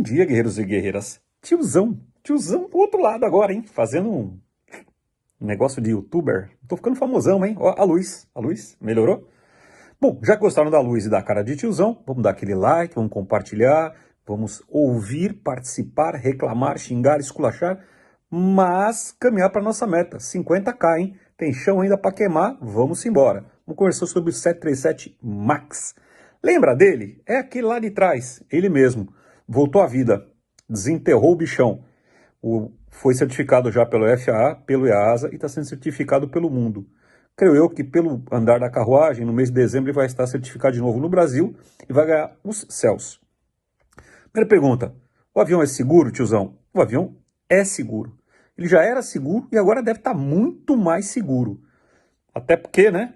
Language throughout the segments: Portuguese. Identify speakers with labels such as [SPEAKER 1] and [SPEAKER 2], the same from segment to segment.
[SPEAKER 1] dia, guerreiros e guerreiras. Tiozão, tiozão do outro lado agora, hein? Fazendo um negócio de youtuber. Tô ficando famosão, hein? Ó, a luz, a luz, melhorou? Bom, já gostaram da luz e da cara de tiozão, vamos dar aquele like, vamos compartilhar, vamos ouvir, participar, reclamar, xingar, esculachar, mas caminhar para nossa meta, 50k, hein? Tem chão ainda para queimar, vamos embora. Vamos conversar sobre o 737 MAX. Lembra dele? É aquele lá de trás, ele mesmo. Voltou à vida, desenterrou o bichão. O, foi certificado já pelo FAA, pelo EASA e está sendo certificado pelo mundo. Creio eu que pelo andar da carruagem, no mês de dezembro ele vai estar certificado de novo no Brasil e vai ganhar os céus. Primeira pergunta, o avião é seguro, tiozão? O avião é seguro. Ele já era seguro e agora deve estar muito mais seguro. Até porque, né,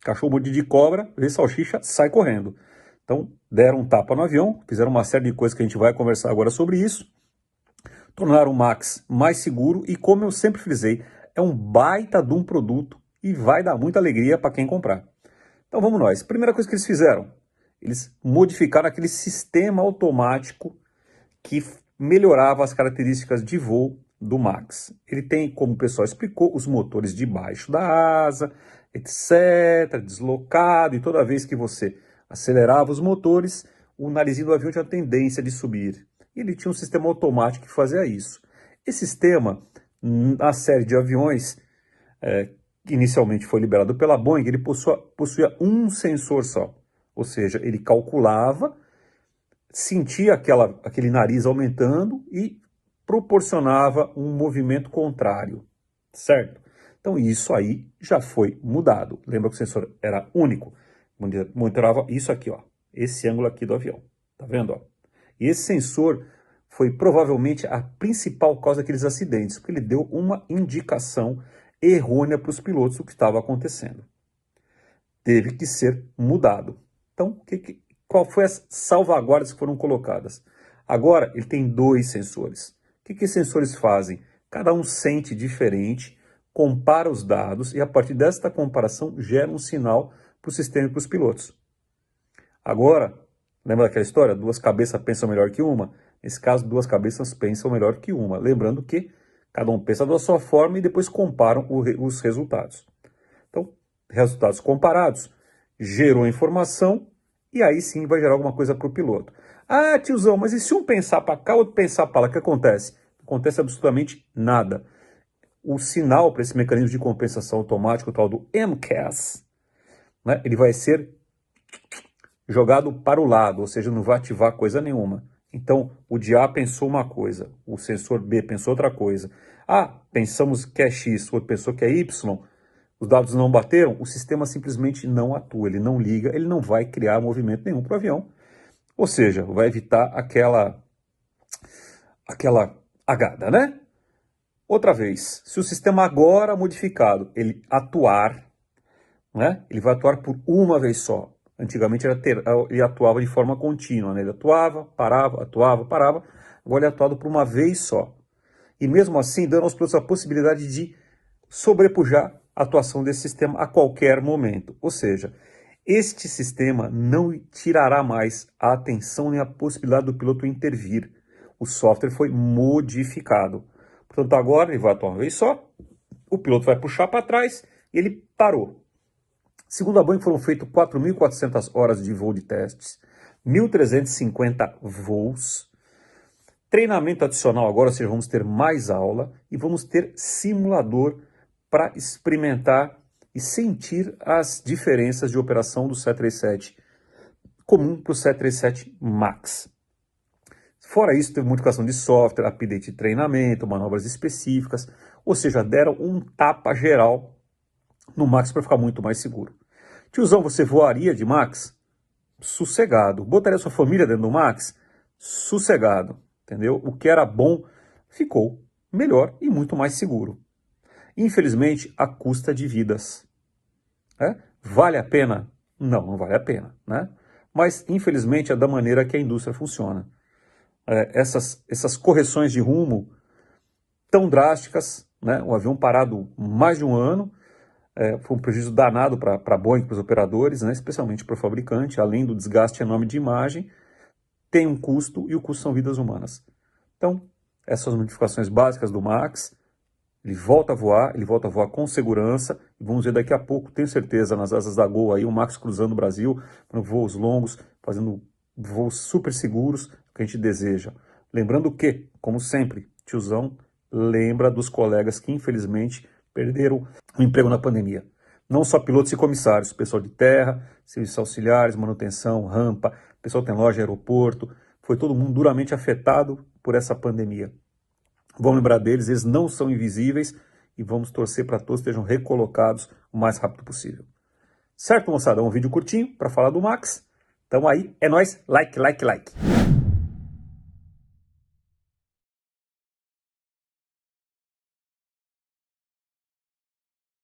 [SPEAKER 1] Cachorro de cobra, vê salsicha, sai correndo. Então, deram um tapa no avião, fizeram uma série de coisas que a gente vai conversar agora sobre isso. Tornaram o Max mais seguro e, como eu sempre frisei, é um baita de um produto e vai dar muita alegria para quem comprar. Então vamos nós. Primeira coisa que eles fizeram, eles modificaram aquele sistema automático que melhorava as características de voo do Max. Ele tem, como o pessoal explicou, os motores debaixo da asa, etc., deslocado, e toda vez que você acelerava os motores, o narizinho do avião tinha tendência de subir. E ele tinha um sistema automático que fazia isso. Esse sistema, na série de aviões, é, que inicialmente foi liberado pela Boeing, ele possuía, possuía um sensor só. Ou seja, ele calculava, sentia aquela, aquele nariz aumentando e proporcionava um movimento contrário, certo? Então isso aí já foi mudado. Lembra que o sensor era único? Monitorava isso aqui, ó, esse ângulo aqui do avião. Tá vendo? Ó? E esse sensor foi provavelmente a principal causa daqueles acidentes, porque ele deu uma indicação errônea para os pilotos do que estava acontecendo. Teve que ser mudado. Então, que, que, qual foi as salvaguardas que foram colocadas? Agora, ele tem dois sensores. O que, que sensores fazem? Cada um sente diferente compara os dados e, a partir desta comparação, gera um sinal para o sistema e para os pilotos. Agora, lembra daquela história? Duas cabeças pensam melhor que uma? Nesse caso, duas cabeças pensam melhor que uma. Lembrando que cada um pensa da sua forma e depois comparam os resultados. Então, resultados comparados, gerou informação e aí sim vai gerar alguma coisa para o piloto. Ah, tiozão, mas e se um pensar para cá, outro pensar para lá, o que acontece? Acontece absolutamente nada o sinal para esse mecanismo de compensação automático, o tal do MCAS, né, ele vai ser jogado para o lado, ou seja, não vai ativar coisa nenhuma. Então, o de A pensou uma coisa, o sensor B pensou outra coisa. Ah, pensamos que é X, o outro pensou que é Y, os dados não bateram, o sistema simplesmente não atua, ele não liga, ele não vai criar movimento nenhum para o avião. Ou seja, vai evitar aquela, aquela agada, né? Outra vez, se o sistema agora modificado ele atuar, né, ele vai atuar por uma vez só. Antigamente ele, ter, ele atuava de forma contínua, né? ele atuava, parava, atuava, parava, agora ele é atuado por uma vez só. E mesmo assim, dando aos pilotos a possibilidade de sobrepujar a atuação desse sistema a qualquer momento. Ou seja, este sistema não tirará mais a atenção nem a possibilidade do piloto intervir. O software foi modificado. Portanto, agora ele vai atuar uma vez só, o piloto vai puxar para trás e ele parou. Segundo a Boeing, foram feitas 4.400 horas de voo de testes, 1.350 voos, treinamento adicional agora, ou seja, vamos ter mais aula e vamos ter simulador para experimentar e sentir as diferenças de operação do 737 comum para o 737 MAX. Fora isso, teve modificação de software, update de treinamento, manobras específicas, ou seja, deram um tapa geral no Max para ficar muito mais seguro. Tiozão, você voaria de Max? Sossegado. Botaria sua família dentro do Max? Sossegado. Entendeu? O que era bom ficou melhor e muito mais seguro. Infelizmente, a custa de vidas. É? Vale a pena? Não, não vale a pena. Né? Mas, infelizmente, é da maneira que a indústria funciona é, essas, essas correções de rumo tão drásticas, né? o avião parado mais de um ano, é, foi um prejuízo danado para a Boeing, para os operadores, né? especialmente para o fabricante, além do desgaste enorme de imagem, tem um custo e o custo são vidas humanas. Então, essas modificações básicas do Max, ele volta a voar, ele volta a voar com segurança, vamos ver daqui a pouco, tenho certeza, nas asas da Gol aí, o Max cruzando o Brasil, voos longos, fazendo voos super seguros, que a gente deseja. Lembrando que, como sempre, tiozão lembra dos colegas que infelizmente perderam o emprego na pandemia. Não só pilotos e comissários, pessoal de terra, serviços auxiliares, manutenção, rampa, pessoal que tem loja, aeroporto, foi todo mundo duramente afetado por essa pandemia. Vamos lembrar deles, eles não são invisíveis e vamos torcer para todos estejam recolocados o mais rápido possível. Certo, moçada? Um vídeo curtinho para falar do Max. Então aí, é nós, like, like, like.